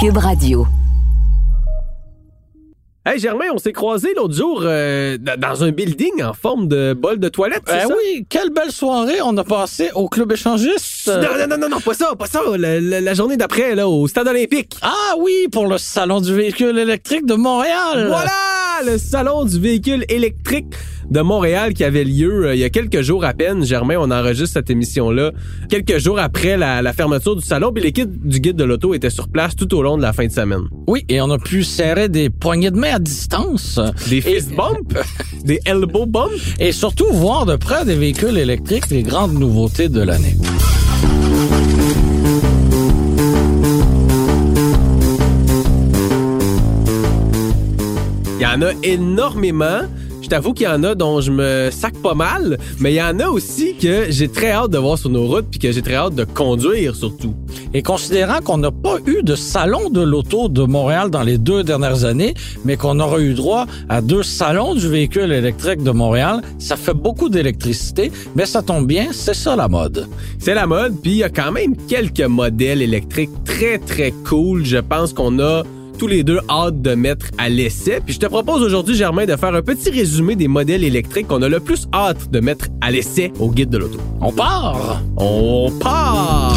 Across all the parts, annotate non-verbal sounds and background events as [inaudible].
Cube Radio. Hey Germain, on s'est croisés l'autre jour euh, dans un building en forme de bol de toilette, c'est Ben ça? oui, quelle belle soirée on a passé au club échangiste. Non, non, non, non, non, pas ça, pas ça. La, la- la journée d'après, là, au stade olympique. Ah oui, pour le salon du véhicule électrique de Montréal. Voilà! Le salon du véhicule électrique de Montréal qui avait lieu euh, il y a quelques jours à peine. Germain, on enregistre cette émission-là quelques jours après la, la fermeture du salon. Puis l'équipe du guide de l'auto était sur place tout au long de la fin de semaine. Oui, et on a pu serrer des poignées de main à distance. Des fist bumps, [laughs] des elbow bumps? Et surtout voir de près des véhicules électriques les grandes nouveautés de l'année. En a énormément. Je t'avoue qu'il y en a dont je me sac pas mal, mais il y en a aussi que j'ai très hâte de voir sur nos routes puis que j'ai très hâte de conduire surtout. Et considérant qu'on n'a pas eu de salon de l'auto de Montréal dans les deux dernières années, mais qu'on aura eu droit à deux salons du véhicule électrique de Montréal, ça fait beaucoup d'électricité, mais ça tombe bien, c'est ça la mode. C'est la mode, puis il y a quand même quelques modèles électriques très très cool. Je pense qu'on a tous les deux hâte de mettre à l'essai. Puis je te propose aujourd'hui, Germain, de faire un petit résumé des modèles électriques qu'on a le plus hâte de mettre à l'essai au guide de l'auto. On part! On part!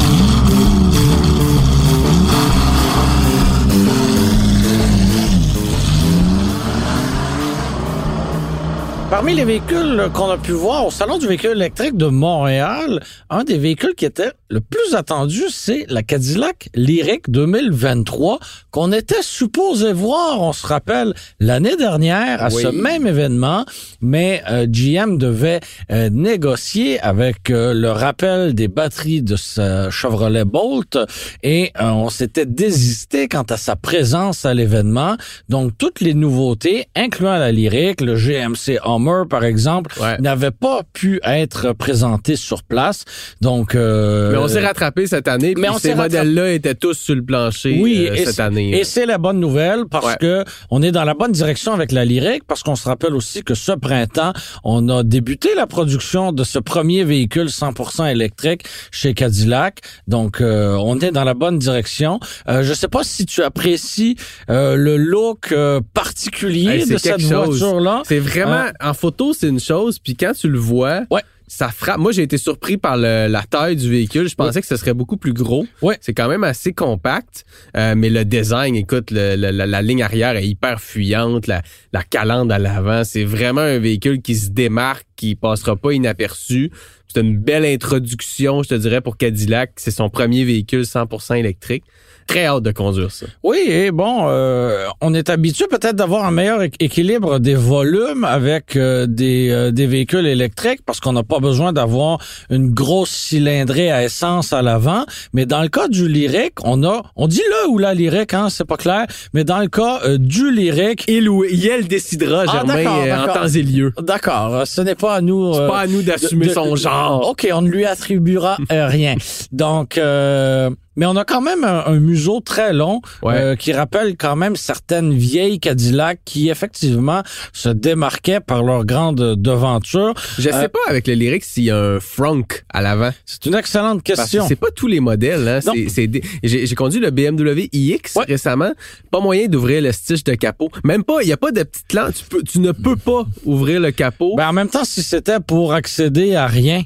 Parmi les véhicules qu'on a pu voir au Salon du véhicule électrique de Montréal, un des véhicules qui était le plus attendu, c'est la Cadillac Lyric 2023 qu'on était supposé voir, on se rappelle, l'année dernière à Oui. ce même événement, mais euh, GM devait euh, négocier avec euh, le rappel des batteries de ce Chevrolet Bolt et euh, on s'était désisté quant à sa présence à l'événement. Donc toutes les nouveautés, incluant la Lyric, le GMC Hummer par exemple, Ouais. n'avaient pas pu être présentées sur place. Donc euh, Mais on s'est rattrapé cette année, mais on ces modèles-là étaient tous sur le plancher oui, euh, et cette c'est- année. Et c'est la bonne nouvelle parce Ouais. que on est dans la bonne direction avec la Lyric parce qu'on se rappelle aussi que ce printemps, on a débuté la production de ce premier véhicule 100% électrique chez Cadillac. Donc, euh, on est dans la bonne direction. Euh, je sais pas si tu apprécies euh, le look particulier Hey, de cette voiture-là. C'est vraiment, en photo, c'est une chose, puis quand tu le vois, Ouais. Ça frappe. Moi, j'ai été surpris par le- la taille du véhicule. Je pensais que ce serait beaucoup plus gros. Ouais. C'est quand même assez compact, euh, mais le design, écoute, le- le- la, la ligne arrière est hyper fuyante, la, la calandre à l'avant, c'est vraiment un véhicule qui se démarque, qui passera pas inaperçu. C'est une belle introduction, je te dirais, pour Cadillac. C'est son premier véhicule 100% électrique. Très hâte de conduire ça. Oui, et bon, euh, on est habitué peut-être d'avoir un meilleur équ- équilibre des volumes avec euh, des, euh, des véhicules électriques parce qu'on n'a pas besoin d'avoir une grosse cylindrée à essence à l'avant. Mais dans le cas du Lyric, on a, on dit là ou la Lyric, hein, c'est pas clair. Mais dans le cas euh, du Lyric, Il ou elle décidera, Ah, Germain, euh, en temps et lieu. d'accord, euh, ce n'est pas à nous. C'est pas à nous d'assumer son genre. OK, on ne lui attribuera rien. Donc, euh, mais on a quand même un, un museau très long Ouais. euh, qui rappelle quand même certaines vieilles Cadillac qui effectivement se démarquaient par leur grande devanture. Je Euh, sais pas avec le lyric s'il y a un frunk à l'avant. C'est une excellente que question. c'est pas tous les modèles. Hein. Des- J'ai, conduit le BMW iX Ouais. récemment. Pas moyen d'ouvrir le stitch de capot. Même pas, il y a pas de petite lampe. Tu, peux, tu ne peux pas ouvrir le capot. Ben, en même temps, si c'était pour accéder à rien,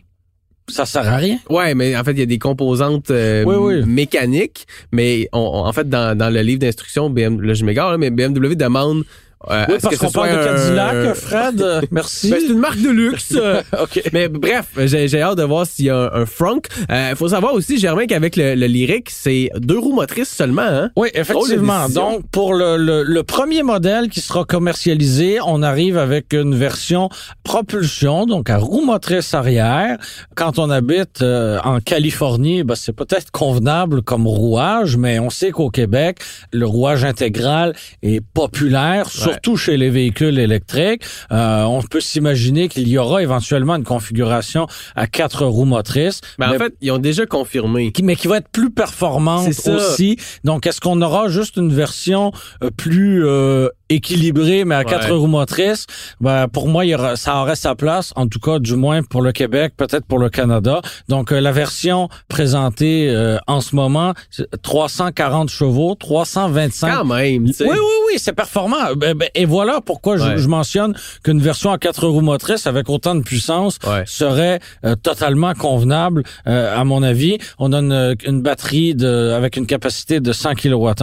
ça sert à rien. Ouais, mais en fait, il y a des composantes euh, Oui, oui. mécaniques. Mais on, on- en fait, dans, dans le livre d'instruction, BM, là, je m'égare, mais BMW demande euh, Oui, parce qu'on parle de un- Cadillac, [laughs] Fred. euh, [laughs] Merci. Ben, c'est une marque de luxe. [laughs] euh, OK. Mais bref, j'ai, j'ai hâte de voir s'il y a un, un frunk. Il faut savoir aussi, Germain, qu'avec le, le Lyric, c'est deux roues motrices seulement. Hein? Oui, effectivement. Donc, pour le, le, le premier modèle qui sera commercialisé, on arrive avec une version propulsion, donc à roue motrice arrière. Quand on habite euh, en Californie, ben, c'est peut-être convenable comme rouage, mais on sait qu'au Québec, le rouage intégral est populaire, surtout chez les véhicules électriques. Euh, on peut s'imaginer qu'il y aura éventuellement une configuration à quatre roues motrices. Ben, mais en fait, ils ont déjà confirmé. qui- mais qui va être plus performante aussi. Donc, est-ce qu'on aura juste une version euh, plus euh, équilibré, mais à quatre Ouais. roues motrices, ben, pour moi, il y aura, ça aurait sa place, en tout cas, du moins pour le Québec, peut-être pour le Canada. Donc, euh, la version présentée euh, en ce moment, c'est 340 chevaux, 325 Quand même, oui, oui, oui, c'est performant. Ben, ben, et voilà pourquoi je, Ouais. je mentionne qu'une version à quatre roues motrices avec autant de puissance Ouais. serait euh, totalement convenable, euh, à mon avis. On a une, une batterie de, avec une capacité de 100 kWh.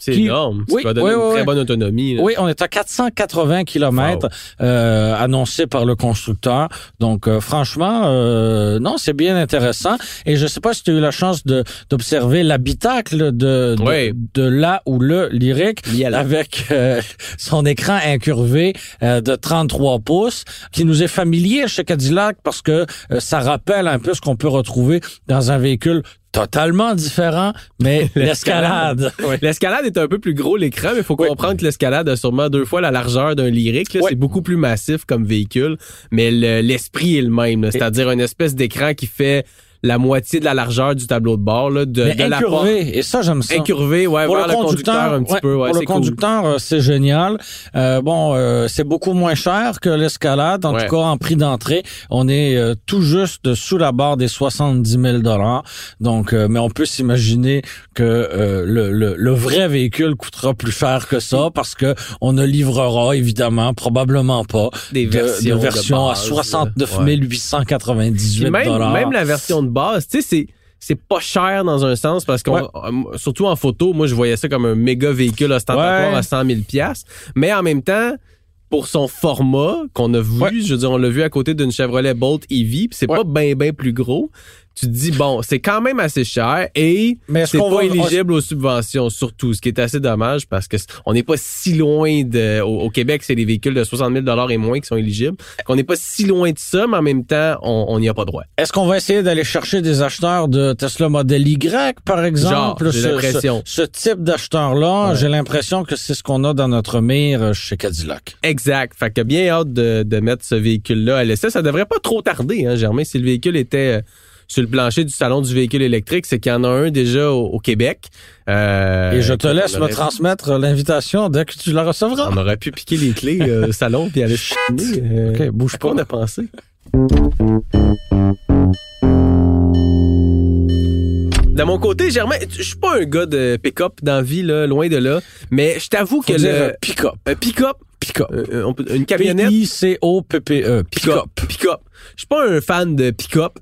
C'est énorme. Oui, ça va donner oui, une oui, très oui. bonne autonomie. là. Oui, on est à 480 km euh, annoncé par le constructeur. Donc, euh, franchement, euh, non, c'est bien intéressant. Et je sais pas si tu as eu la chance d'observer l'habitacle de, de, Oui. de là ou le lyrique avec euh, [laughs] son écran incurvé euh, de 33 pouces qui nous est familier chez Cadillac parce que euh, ça rappelle un peu ce qu'on peut retrouver dans un véhicule totalement différent, mais [laughs] l'escalade. [laughs] Oui. L'escalade est un peu plus gros l'écran, mais il faut Oui. comprendre que l'escalade a sûrement deux fois la largeur d'un lyrique. Oui. C'est beaucoup plus massif comme véhicule, mais le- l'esprit est le même. là. C'est-à-dire une espèce d'écran qui fait la moitié de la largeur du tableau de bord, là, de, Mais de la porte. incurvé, et ça, j'aime ça. Incurvé, ouais, pour vers le conducteur, un petit ouais, peu. Ouais, pour le cool. conducteur, euh, c'est génial. Euh, bon, euh, c'est beaucoup moins cher que l'escalade. En Ouais. tout cas, en prix d'entrée, on est euh, tout juste sous la barre des 70 000 dollars. Donc, euh, mais on peut s'imaginer que euh, le, le, le vrai véhicule coûtera plus cher que ça parce que on ne livrera évidemment probablement pas Des de, versions de de version à base, 69 ouais. 898 Puis même, dollars. même la version de base, tu sais, c'est c'est pas cher dans un sens parce qu'on Ouais. euh, surtout en photo, moi je voyais ça comme un méga véhicule ostentatoire Ouais. à 100 000 pièces, mais en même temps pour son format qu'on a vu, Ouais. je veux dire, on l'a vu à côté d'une Chevrolet Bolt EV, c'est pas bien bien plus gros. Tu te dis bon, c'est quand même assez cher et Mais c'est pas va- éligible aux subventions surtout, ce qui est assez dommage parce que on n'est pas si loin de au, au Québec, c'est les véhicules de 60 000 dollars et moins qui sont éligibles. Qu'on n'est pas si loin de ça, mais en même temps, on n'y a pas droit. Est-ce qu'on va essayer d'aller chercher des acheteurs de Tesla Model Y, par exemple? Genre, j'ai Ce- l'impression. Ce, ce type d'acheteur-là, Ouais. j'ai l'impression que c'est ce qu'on a dans notre mire chez Cadillac. Exact. Fait que bien hâte de, de mettre ce véhicule-là à l'essai. Ça devrait pas trop tarder, hein, Germain. Si le véhicule était sur le plancher du salon du véhicule électrique, c'est qu'il y en a un déjà au, au Québec. Euh, Et je te laisse me transmettre l'invitation dès que tu la recevras. On aurait pu piquer les clés euh, [laughs] au salon puis aller chiner. Euh, OK, bouge pas. on a pensé? De mon côté, Germain, je suis pas un gars de pick-up dans vie, là, loin de là, mais je t'avoue que le pick-up. un pick-up, Pick-up. euh, on peut- une camionnette, P-I-C-O-P-P-E. pick-up, Pick-up. pick-up. Je suis pas un fan de pick-up.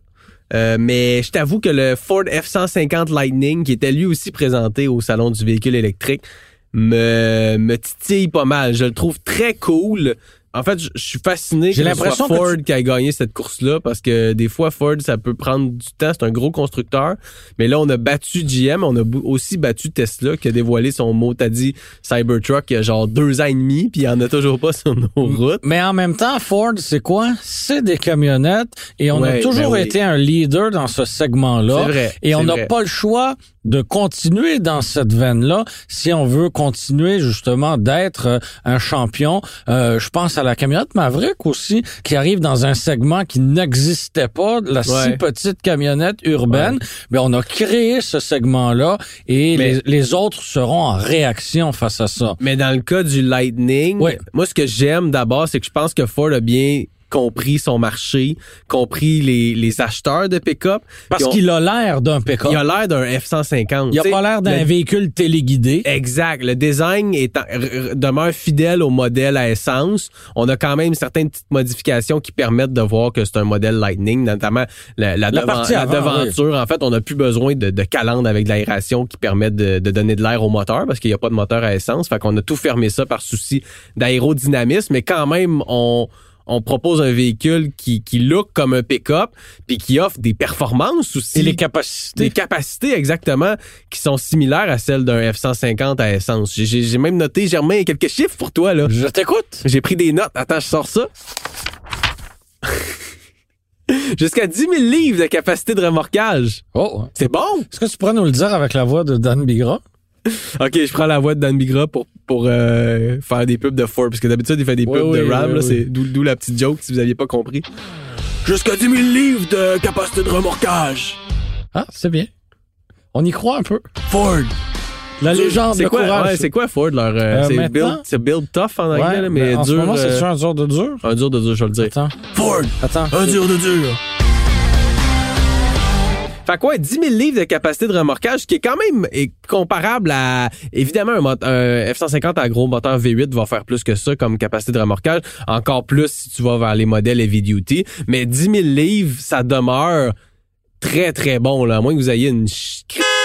Euh, mais je t'avoue que le Ford F-150 Lightning, qui était lui aussi présenté au Salon du véhicule électrique, me, me titille pas mal. Je le trouve très cool. En fait, je je suis fasciné J'ai que ce soit l'impression que Ford tu- qui a gagné cette course-là parce que des fois, Ford, ça peut prendre du temps. C'est un gros constructeur. Mais là, on a battu GM. On a aussi battu Tesla qui a dévoilé son mot, t'as dit Cybertruck il y a genre deux ans et demi puis il y en a toujours pas [laughs] sur nos routes. Mais en même temps, Ford, c'est quoi? C'est des camionnettes et on a toujours ben oui. été un leader dans ce segment-là. C'est vrai, Et on n'a pas le choix de continuer dans cette veine-là si on veut continuer justement d'être euh, un champion. Euh, je pense à la camionnette Maverick aussi, qui arrive dans un segment qui n'existait pas, la si petite camionnette urbaine. Mais on a créé ce segment-là et les, les autres seront en réaction face à ça. Mais dans le cas du Lightning, moi, ce que j'aime d'abord, c'est que je pense que Ford a bien compris son marché, compris les, les acheteurs de pick-up. Parce qu'il a l'air d'un pick-up. il a l'air d'un F-150. Il a pas l'air d'un le- véhicule téléguidé. Exact. Le design est en- demeure fidèle au modèle à essence. On a quand même certaines petites modifications qui permettent de voir que c'est un modèle Lightning, notamment la, la, La devan- partie la avant, devanture. En fait, on n'a plus besoin de, de calandre avec de l'aération qui permettent de, de donner de l'air au moteur parce qu'il n'y a pas de moteur à essence. Fait qu'on a tout fermé ça par souci d'aérodynamisme, mais quand même, on on propose un véhicule qui, qui look comme un pick-up puis qui offre des performances aussi. Et les capacités. Des capacités, exactement, qui sont similaires à celles d'un F-150 à essence. J'ai- même noté, Germain, quelques chiffres pour toi, là. Je t'écoute. J'ai pris des notes. Attends, je sors ça. [laughs] Jusqu'à 10 000 livres de capacité de remorquage. Oh. C'est bon? Est-ce que tu pourrais nous le dire avec la voix de Dan Bigra? [laughs] OK, je prends la voix de Dan Bigra pour, pour euh, faire des pubs de Ford. Parce que d'habitude, il fait des pubs oui, de Ram. oui. C'est d'où d'où la petite joke, si vous aviez pas compris. Jusqu'à 10 000 livres de capacité de remorquage. Ah, c'est bien. On y croit un peu. Ford. La légende, C'est quoi, courage. ouais, c'est quoi Ford leur euh, Euh, c'est build, c'est build tough en anglais, Ouais, là, mais en dur. ce moment, euh, c'est un dur de dur. un dur de dur, je vais le dire. Attends, Ford, attends. un dur de dur. Fait quoi, 10 000 livres de capacité de remorquage, qui est quand même comparable à... Évidemment, un, mot- un F-150 à gros moteur V8 va faire plus que ça comme capacité de remorquage. Encore plus si tu vas vers les modèles heavy duty. Mais 10 000 livres, ça demeure très, très bon. Là. À moins que vous ayez une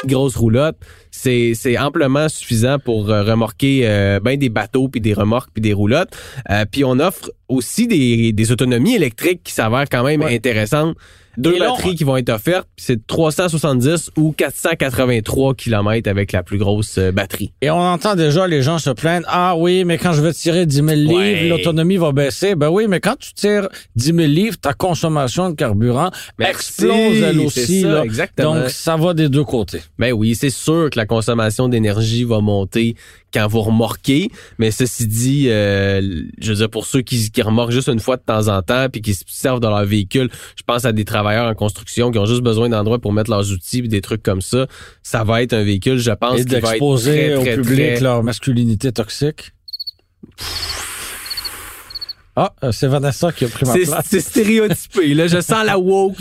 grosse roulotte, c'est c'est amplement suffisant pour euh, remorquer euh, ben des bateaux, puis des remorques, puis des roulottes. Euh, puis on offre aussi des, des autonomies électriques qui s'avèrent quand même Ouais. intéressantes. Deux batteries qui vont être offertes, c'est 370 ou 483 km avec la plus grosse batterie. Et on entend déjà les gens se plaindre. Ah oui, mais quand je vais tirer 10 000 livres, Ouais. l'autonomie va baisser. Ben oui, mais quand tu tires 10 000 livres, ta consommation de carburant Merci, explose elle aussi. ça, là. exactement. Donc, ça va des deux côtés. Ben oui, c'est sûr que la consommation d'énergie va monter quand vous remorquez, mais ceci dit, euh, je veux dire, pour ceux qui, qui remorquent juste une fois de temps en temps puis qui se servent dans leur véhicule, je pense à des travailleurs en construction qui ont juste besoin d'endroits pour mettre leurs outils puis des trucs comme ça, ça va être un véhicule, je pense, Et qui va être d'exposer très, au très, public très- leur masculinité toxique? Ah, euh, c'est Vanessa qui a pris ma place. c'est stéréotypé. Là, je sens la woke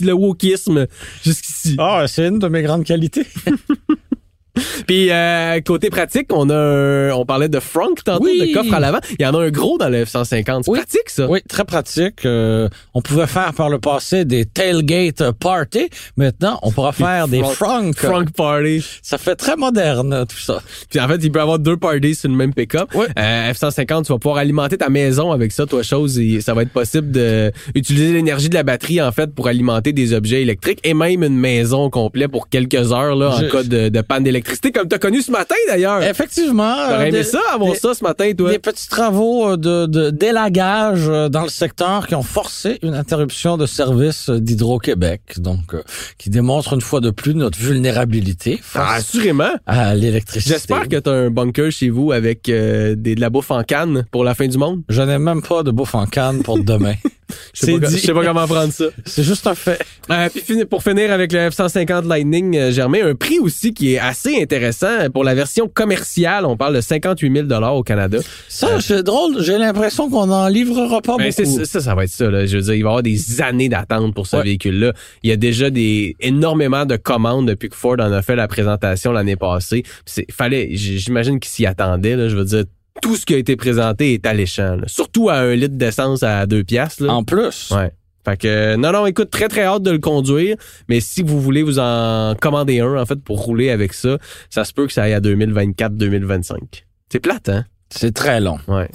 le wokisme jusqu'ici. Ah, c'est une de mes grandes qualités. [laughs] [laughs] Puis euh, côté pratique, on a un- on parlait de frunk tantôt, Oui. de coffre à l'avant. Il y en a un gros dans le F150. C'est Oui. pratique ça. Oui, très pratique. Euh, on pouvait faire par le passé des tailgate party. Maintenant, on pourra faire des frunk- frunk. Frunk party. Ça fait très moderne, tout ça. Puis en fait, il peut y avoir deux parties sur le même pick-up. Oui. Euh, F150, tu vas pouvoir alimenter ta maison avec ça, toi chose. Et ça va être possible de utiliser l'énergie de la batterie en fait pour alimenter des objets électriques et même une maison complète pour quelques heures là Je- en cas de, de panne d'électricité, comme t'as connu ce matin d'ailleurs. Effectivement. T'aurais euh, aimé des- ça, avoir des- ça ce matin, toi? Des petits travaux euh, de, de d'élagage euh, dans le secteur qui ont forcé une interruption de service d'Hydro-Québec, donc euh, qui démontre une fois de plus notre vulnérabilité Ah, face assurément. à l'électricité. J'espère que t'as un bunker chez vous avec euh, des, de la bouffe en canne pour la fin du monde. Je n'ai même pas de bouffe en canne pour demain. [laughs] Je sais pas, dit. je sais pas comment prendre ça. [laughs] C'est juste un fait. Euh, puis pour finir avec le F-150 Lightning, euh, Germain, un prix aussi qui est assez intéressant. Pour la version commerciale, on parle de 58 000 au Canada. Ça, c'est drôle. J'ai l'impression qu'on n'en livrera pas Ben, c'est- beaucoup. ça, ça va être ça. Là. Je veux dire, il va y avoir des années d'attente pour ce Ouais. véhicule-là. Il y a déjà des énormément de commandes depuis que Ford en a fait la présentation l'année passée. Fallait, j'imagine qu'ils s'y attendaient. Là. Je veux dire, tout ce qui a été présenté est alléchant. là. Surtout à un litre d'essence à deux piastres. là. En plus. Ouais. Fait que non non écoute très très hâte de le conduire mais si vous voulez vous en commander un en fait pour rouler avec ça ça se peut que ça aille à 2024 2025 c'est plate hein? C'est très long. ouais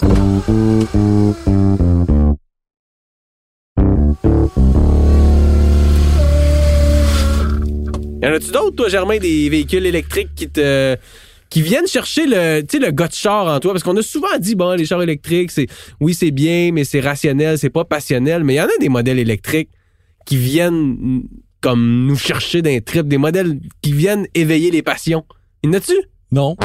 y en a-tu d'autres toi Germain des véhicules électriques qui te qui viennent chercher le le gars de char en toi. Parce qu'on a souvent dit bon les chars électriques c'est oui c'est bien mais c'est rationnel c'est pas passionnel. Mais il y en a des modèles électriques qui viennent mm, comme nous chercher d'un trip des modèles qui viennent éveiller les passions. Y en a-tu? Non.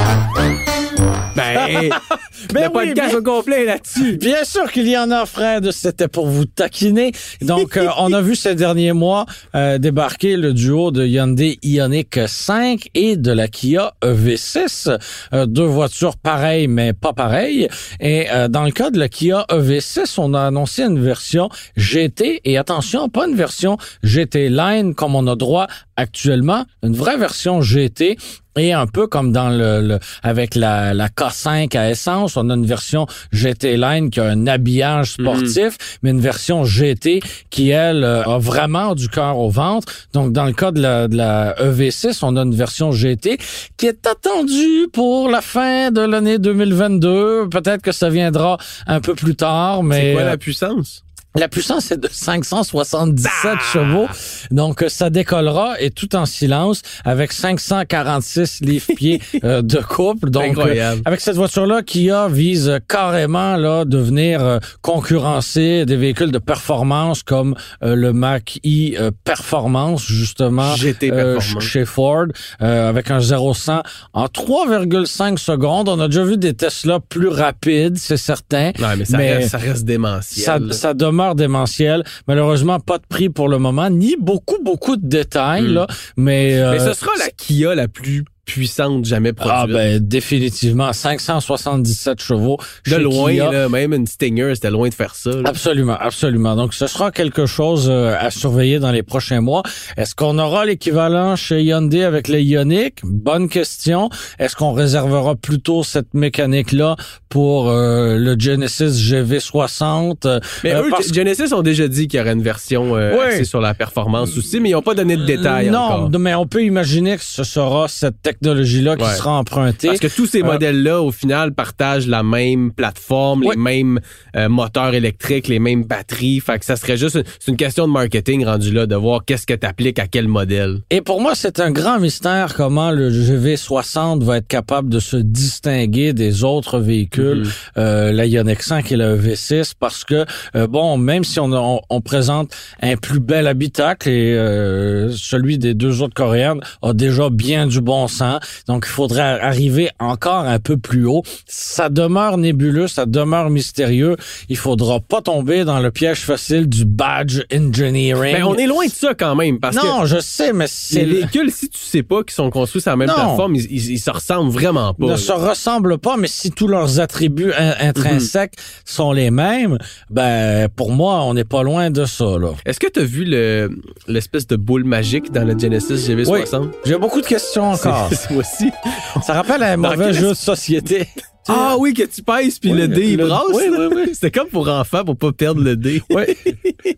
Ben [laughs] Ben le podcast au complet là-dessus Bien sûr qu'il y en a, Fred. C'était pour vous taquiner. Donc, euh, [laughs] on a vu ces derniers mois euh, débarquer le duo de Hyundai Ioniq 5 et de la Kia EV6. Euh, deux voitures pareilles, mais pas pareilles. Et dans le cas de la Kia EV6, on a annoncé une version GT. Et attention, pas une version GT Line comme on a droit actuellement. Une vraie version GT et un peu comme dans le, le- avec la, la K5 à essence, on a une version GT Line qui a un habillage sportif, mais une version GT qui elle euh, a vraiment du cœur au ventre. Donc dans le cas de la, de la EV6, on a une version GT qui est attendue pour la fin de l'année 2022. Peut-être que ça viendra un peu plus tard, mais c'est quoi euh, la puissance? La puissance est de 577 chevaux. Donc, euh, ça décollera et tout en silence avec 546 livres-pieds [laughs] euh, de couple. Donc, Incroyable. euh, avec cette voiture-là, Kia vise carrément là de venir euh, concurrencer des véhicules de performance comme le Mach-E euh, Performance, justement. GT chez Ford, euh, avec un 0-100 en 3,5 secondes. On a déjà vu des Tesla plus rapides, c'est certain. non mais ça mais- reste ça reste démentiel Ça, ça démentiel. Malheureusement, pas de prix pour le moment, ni beaucoup, beaucoup de détails, Hmm. là. Mais, euh, mais ce sera la Kia la plus puissante jamais produite. Ah ben définitivement 577 chevaux. de loin, Kia. là, même une Stinger, c'était loin de faire ça. là. Absolument, absolument. Donc, ce sera quelque chose euh, à surveiller dans les prochains mois. Est-ce qu'on aura l'équivalent chez Hyundai avec les Ioniq? Bonne question. Est-ce qu'on réservera plutôt cette mécanique-là pour euh, le Genesis GV60? Euh, Mais euh, eux, parce- Genesis ont déjà dit qu'il y aurait une version euh, axée sur la performance aussi, mais ils n'ont pas donné de détails non, encore. mais on peut imaginer que ce sera cette technologie-là qui Ouais. sera empruntée. Parce que tous ces Euh, modèles-là, au final, partagent la même plateforme, Ouais. les mêmes euh, moteurs électriques, les mêmes batteries. Fait que ça serait juste une, c'est une question de marketing rendu là, de voir qu'est-ce que tu appliques à quel modèle. Et pour moi, c'est un grand mystère comment le GV60 va être capable de se distinguer des autres véhicules, Mhm. euh, la Ioniq 5 et la V6, parce que, euh, bon, même si on, on, on présente un plus bel habitacle et euh, celui des deux autres coréennes a déjà bien du bon sens, donc il faudrait arriver encore un peu plus haut. Ça demeure nébuleux, ça demeure mystérieux. Il faudra pas tomber dans le piège facile du badge engineering. Mais on est loin de ça quand même, parce que non, je sais, mais les c'est véhicules, si tu sais pas qu'ils sont construits sur la même Non. plateforme, ils, ils, ils se ressemblent vraiment pas. ne là. se ressemblent pas, mais si tous leurs attributs in- intrinsèques sont les mêmes, ben pour moi, on n'est pas loin de ça. Là. Est-ce que tu as vu le l'espèce de boule magique dans le Genesis GV60? J'ai beaucoup de questions encore. [laughs] Ça rappelle un mauvais jeu de société. Ah oui, que tu pèses puis Oui, le dé il brasse. oui, là. oui, oui. [laughs] C'était comme pour enfants pour pas perdre le dé. Oui. [laughs]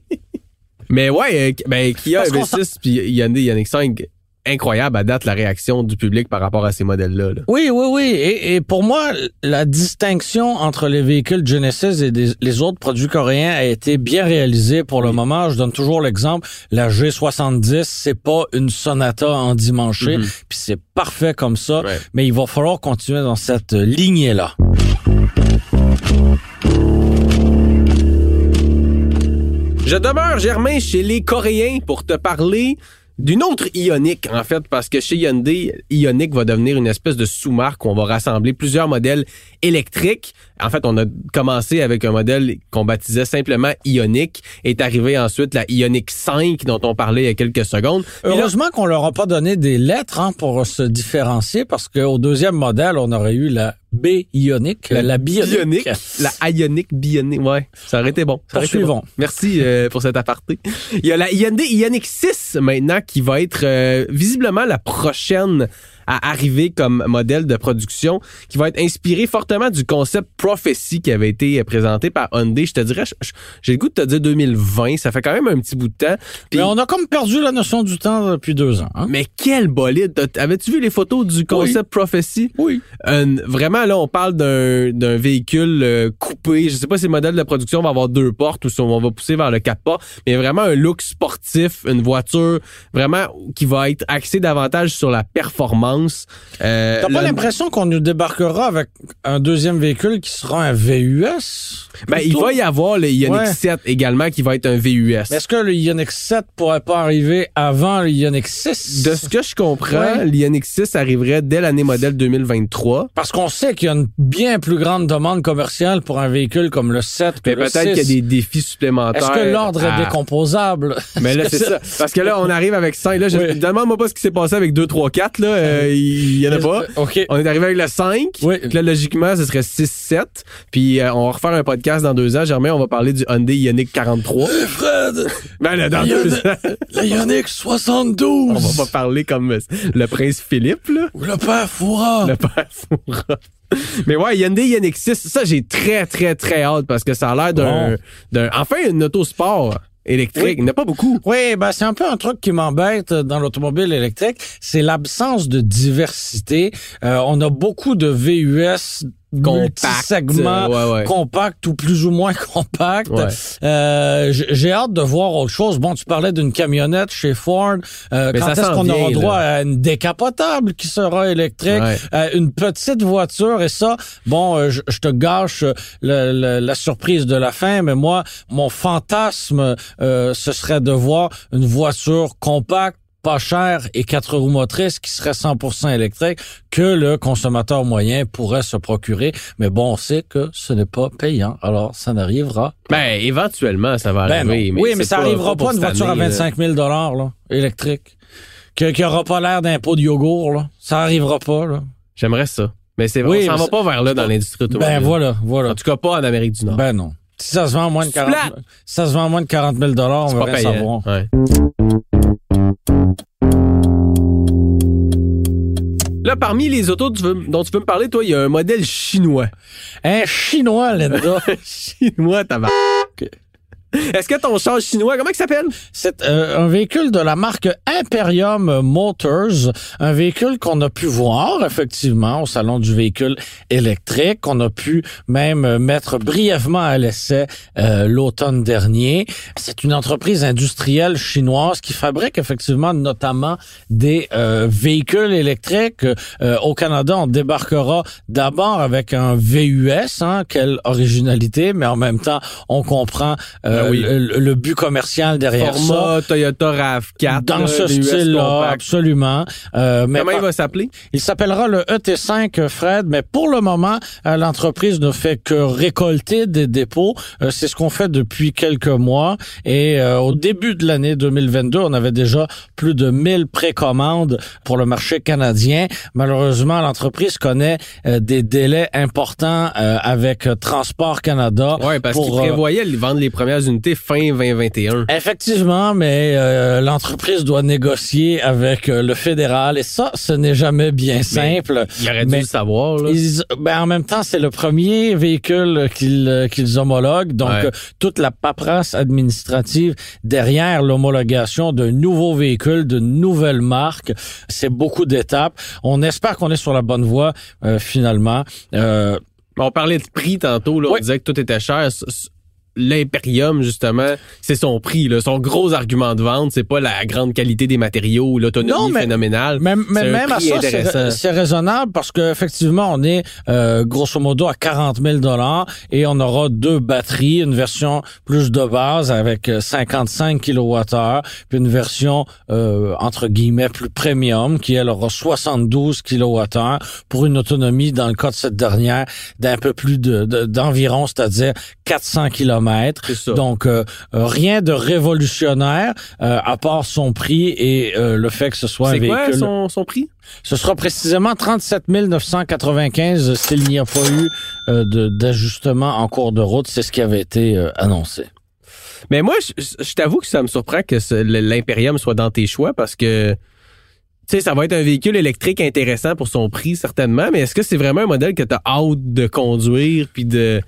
Mais ouais, euh, ben Kia Parce qu'on EV6 puis Hyundai Ioniq 5 incroyable à date la réaction du public par rapport à ces modèles-là. là. Oui, oui, oui. Et, et pour moi, la distinction entre les véhicules Genesis et des- les autres produits coréens a été bien réalisée pour le moment. Je donne toujours l'exemple. La G70, c'est pas une Sonata endimanchée, Mhm. puis c'est parfait comme ça. Ouais. Mais il va falloir continuer dans cette lignée-là. Je demeure, Germain, chez les Coréens pour te parler d'une autre Ioniq, en fait, parce que chez Hyundai, Ioniq va devenir une espèce de sous-marque où on va rassembler plusieurs modèles électriques. En fait, on a commencé avec un modèle qu'on baptisait simplement Ioniq. Est arrivé ensuite la Ioniq 5 dont on parlait il y a quelques secondes. Heureusement qu'on leur a pas donné des lettres hein, pour se différencier parce qu'au deuxième modèle, on aurait eu la B ionique, la, bionique. Bionic, la Ioniq Bionic, ouais, ça aurait été bon. Ça aurait été bon. Merci euh, pour cet aparté. Il y a la Hyundai Ioniq 6 maintenant qui va être euh, visiblement la prochaine à arriver comme modèle de production, qui va être inspiré fortement du concept Prophecy qui avait été euh, présenté par Hyundai. Je te dirais, j'ai le goût de te dire 2020, ça fait quand même un petit bout de temps. Mais on a comme perdu la notion du temps depuis deux ans. hein. mais quel bolide! Avais-tu vu les photos du concept Prophecy? Oui. Un- vraiment, là, on parle d'un d'un véhicule euh, coupé. Je sais pas si le modèle de production va avoir deux portes ou si on va pousser vers le quatre portes, mais vraiment un look sportif, une voiture vraiment qui va être axée davantage sur la performance. Euh, T'as pas l'impression qu'on nous débarquera avec un deuxième véhicule qui sera un VUS? ben, il va y avoir le Ioniq Ouais. 7 également qui va être un VUS. Est-ce que le Ioniq 7 pourrait pas arriver avant le Ioniq 6? De ce que je comprends, Ouais. l'Ioniq 6 arriverait dès l'année modèle 2023. Parce qu'on sait qu'il y a une bien plus grande demande commerciale pour un véhicule comme le 7 que Mais peut-être qu'il y a 6. des défis supplémentaires. Est-ce que l'ordre à- est décomposable? Mais là, c'est ça. Parce que là, on arrive avec 5. Là, je, Oui. demande-moi pas ce qui s'est passé avec 2, 3, 4. Là, Euh, il y en a pas. OK. On est arrivé avec le 5. Oui. Puis là, logiquement, ce serait 6, 7. Puis euh, on va refaire un podcast dans deux ans. Germain, on va parler du Hyundai Ioniq 43. Fred, Ben là, dans deux de- ans, le Ioniq 72! on va pas parler comme euh, le prince Philippe, là. Ou le père Foura! Le père Foura. Mais ouais, Hyundai Ioniq 6, ça, j'ai très, très, très hâte parce que ça a l'air d'un... Bon. d'un- Enfin, une autosport électrique. Oui. Il n'y en a pas beaucoup. Oui, ben c'est un peu un truc qui m'embête dans l'automobile électrique, c'est l'absence de diversité. Euh, on a beaucoup de VUS Compact. ouais, ouais. compacts ou plus ou moins [laughs] compacts. Ouais. Euh, J'ai hâte de voir autre chose. Bon, tu parlais d'une camionnette chez Ford. Euh, quand est-ce qu'on aura droit à une décapotable qui sera électrique? Euh, une petite voiture et ça, bon, euh, je, je te gâche euh, le- le- la surprise de la fin, mais moi, mon fantasme, ce serait de voir une voiture compacte pas chère et quatre roues motrices qui serait 100% électrique que le consommateur moyen pourrait se procurer. Mais bon, on sait que ce n'est pas payant, alors ça n'arrivera. Ben, éventuellement, ça va Ben arriver. oui, mais ça arrivera pas, une voiture à année, là. 25 000 là, électrique. Qui, qui aura pas l'air d'un pot de yogourt, là. Ça arrivera pas, là. J'aimerais ça. Mais c'est Oui, vrai, on mais s'en va pas vers là dans l'industrie automobile. Ben voilà, voilà. En tout cas, pas en Amérique du Nord. Ben non. Si ça se vend moins de C'est 40, plate. si ça se vend à moins de 40 000 on va pas rien savoir. Ouais. Là, parmi les autos tu veux- dont tu veux me parler, toi, il y a un modèle chinois. Un chinois, là-dedans. [laughs] chinois, tabac. Est-ce que ton char chinois, comment il s'appelle? C'est euh, un véhicule de la marque Imperium Motors, un véhicule qu'on a pu voir effectivement au salon du véhicule électrique, qu'on a pu même euh, mettre brièvement à l'essai euh, l'automne dernier. C'est une entreprise industrielle chinoise qui fabrique effectivement notamment des euh, véhicules électriques. Au Canada, on débarquera d'abord avec un VUS, hein, quelle originalité, mais en même temps, on comprend euh, oui. le, le but commercial derrière ça. Format Toyota RAV4. Dans là, ce style-là, absolument. Euh, mais Comment par- il va s'appeler? il s'appellera le ET5 Fred, mais pour le moment, euh, l'entreprise ne fait que récolter des dépôts. Euh, C'est ce qu'on fait depuis quelques mois. Et euh, au début de l'année 2022, on avait déjà plus de 1000 précommandes pour le marché canadien. Malheureusement, l'entreprise connaît des délais importants euh, avec Transport Canada. Ouais, parce pour, qu'il prévoyait de vendre les premières unités fin 2021. Effectivement, mais euh, l'entreprise doit négocier avec euh, le fédéral et ça, ce n'est jamais bien simple. Il aurait dû mais- le savoir, là. Ils- ben, en même temps, c'est le premier véhicule qu'ils euh, qu'ils homologuent, donc Ouais. toute la paperasse administrative derrière l'homologation d'un nouveau véhicule, de nouvelles marques, c'est beaucoup d'étapes. On espère qu'on est sur la bonne voie euh, finalement. Euh, On parlait de prix tantôt, là. On disait que tout était cher. L'Imperium, justement, c'est son prix, là. Son gros argument de vente, c'est pas la grande qualité des matériaux l'autonomie mais- phénoménale. Mais un même à ça, c'est raisonnable parce qu'effectivement, on est euh, grosso modo à 40 000 dollars et on aura deux batteries, une version plus de base avec euh, 55 kWh, puis une version euh, entre guillemets plus premium qui elle aura 72 kWh pour une autonomie dans le cas de cette dernière d'un peu plus de de- d'environ, c'est-à-dire 400 km. C'est. Donc euh, euh, rien de révolutionnaire euh, à part son prix et euh, le fait que ce soit un c'est véhicule. quoi son, son prix? Ce sera précisément 37 995 s'il n'y a pas eu d'ajustement en cours de route. C'est ce qui avait été annoncé. Mais moi, je, je t'avoue que ça me surprend que l'Imperium soit dans tes choix parce que, tu sais, ça va être un véhicule électrique intéressant pour son prix, certainement, mais est-ce que c'est vraiment un modèle que tu as hâte de conduire puis de.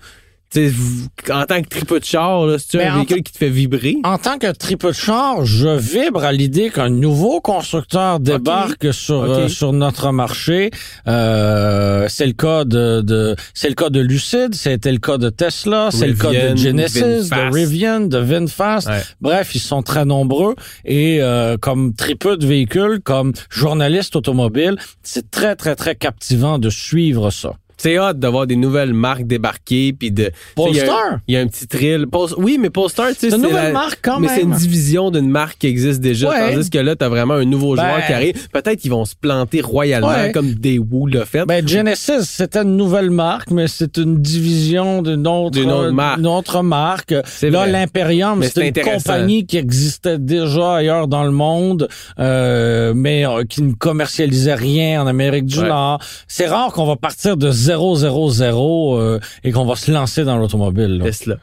En tant que tripeux de char, là, c'est Mais un véhicule qui te fait vibrer? En tant que triple de char, je vibre à l'idée qu'un nouveau constructeur débarque sur euh, sur notre marché. Euh, c'est le cas de, de c'est le cas de Lucid, c'était le cas de Tesla, c'est le cas de Genesis, VinFast. de Rivian, de VinFast. Ouais. Bref, ils sont très nombreux et euh, comme tripeux de véhicules, comme journaliste automobile, c'est très très très captivant de suivre ça. C'est hâte de voir des nouvelles marques débarquer puis de. tu sais, il y a un- Polestar, Il y, a un petit thrill. Oui, mais Polestar, tu sais, c'est une nouvelle la- marque quand mais c'est même. une division d'une marque qui existe déjà. Ouais. Tandis que là, t'as vraiment un nouveau Ben- joueur qui arrive. Peut-être qu'ils vont se planter royalement Ouais. comme Daewoo l'a fait. Ben, Genesis, c'était une nouvelle marque, mais c'est une division d'une autre, D'une autre marque. d'une autre marque. C'est Là, l'Imperium, c'est une compagnie qui existait déjà ailleurs dans le monde, euh, mais euh, qui ne commercialisait rien en Amérique du Ouais. Nord. C'est rare qu'on va partir de 000 euh, et qu'on va se lancer dans l'automobile. Tesla.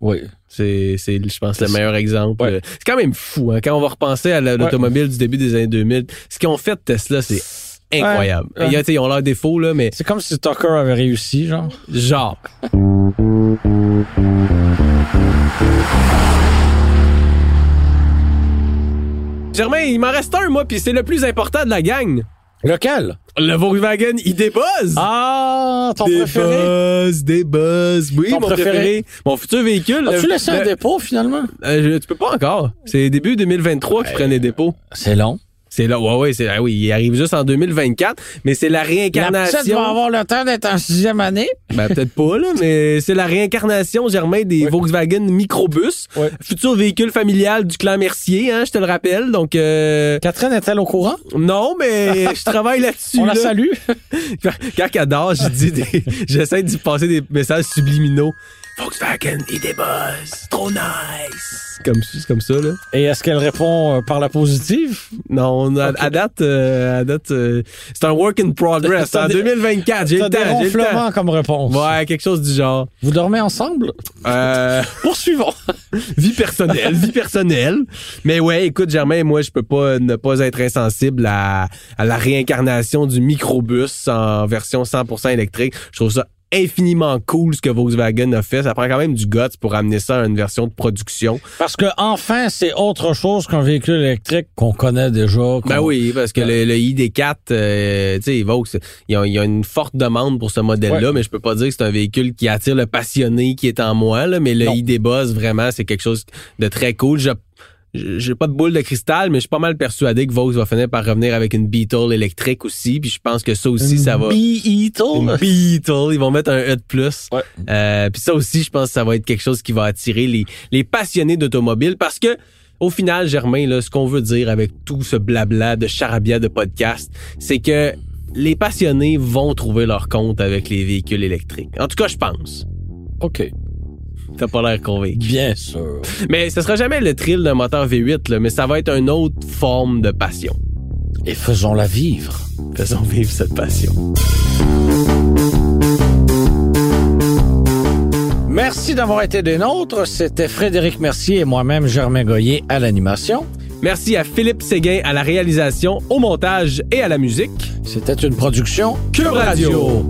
Oui. C'est, c'est, je pense, le meilleur exemple. Ouais. C'est quand même fou, hein, quand on va repenser à la- l'automobile du début des années 2000. Ce qu'ils ont fait de Tesla, c'est incroyable. Ouais. Ils ont leurs défauts, là, mais C'est comme si Tucker avait réussi, genre. genre. Germain, il m'en reste un, moi, puis c'est le plus important de la gang. Lequel? Le Volkswagen ID Buzz. Ah, ton des préféré? buzz, des buzz. Oui, Ton mon préféré. préféré. Mon futur véhicule. As-tu Le- laissé un le- dépôt, finalement? Euh, je- tu peux pas encore. C'est début 2023 qu'ils prennent les dépôts. C'est long. C'est là, ouais, ouais, c'est, ah oui, il arrive juste en 2024, mais c'est la La réincarnation. va avoir le temps d'être en sixième année. Ben, peut-être pas, là, mais c'est la réincarnation, Germain, des. Volkswagen Microbus. Ouais. Futur véhicule familial du clan Mercier, hein, je te le rappelle. Donc, euh, Catherine est-elle au courant? non, mais je travaille là-dessus. [laughs] On la là. salue. [laughs] Quand elle dort, je dis des, j'essaie d'y passer des messages subliminaux. Volkswagen ID Buzz, trop nice. Comme, c'est comme ça, là. Et est-ce qu'elle répond euh, par la positive? Non, à date, euh, à date euh, c'est un work in progress. En des- 2024, j'ai le des temps, j'ai le comme réponse. Ouais, quelque chose du genre. Vous dormez ensemble? Euh, [laughs] Poursuivons. [laughs] vie personnelle, vie personnelle. Mais ouais, écoute, Germain, moi, je peux pas ne pas être insensible à, à la réincarnation du microbus en version 100% électrique. Je trouve ça infiniment cool ce que Volkswagen a fait. Ça prend quand même du guts pour amener ça à une version de production. Parce que enfin, c'est autre chose qu'un véhicule électrique qu'on connaît déjà. Ben oui, parce que le, le ID4, euh, tu sais, Vaux, il y, a, il y a une forte demande pour ce modèle-là, Ouais. mais je peux pas dire que c'est un véhicule qui attire le passionné qui est en moi, là, mais le Non. ID Buzz, vraiment, c'est quelque chose de très cool. Je j'ai pas de boule de cristal, mais je suis pas mal persuadé que Vaux va finir par revenir avec une Beetle électrique aussi, puis je pense que ça aussi, ça va... Une Beetle. Beetle, ils vont mettre un E de plus. Ouais. Euh, puis ça aussi, je pense que ça va être quelque chose qui va attirer les, les passionnés d'automobile parce que au final, Germain, là, ce qu'on veut dire avec tout ce blabla de charabia de podcast, c'est que les passionnés vont trouver leur compte avec les véhicules électriques. En tout cas, je pense. OK. T'as pas l'air convaincu. Bien sûr. Mais ce sera jamais le thrill d'un moteur V8, là, mais ça va être une autre forme de passion. Et faisons-la vivre. Faisons vivre cette passion. Merci d'avoir été des nôtres. C'était Frédéric Mercier et moi-même, Germain Goyer, à l'animation. Merci à Philippe Séguin à la réalisation, au montage et à la musique. C'était une production Cube Radio.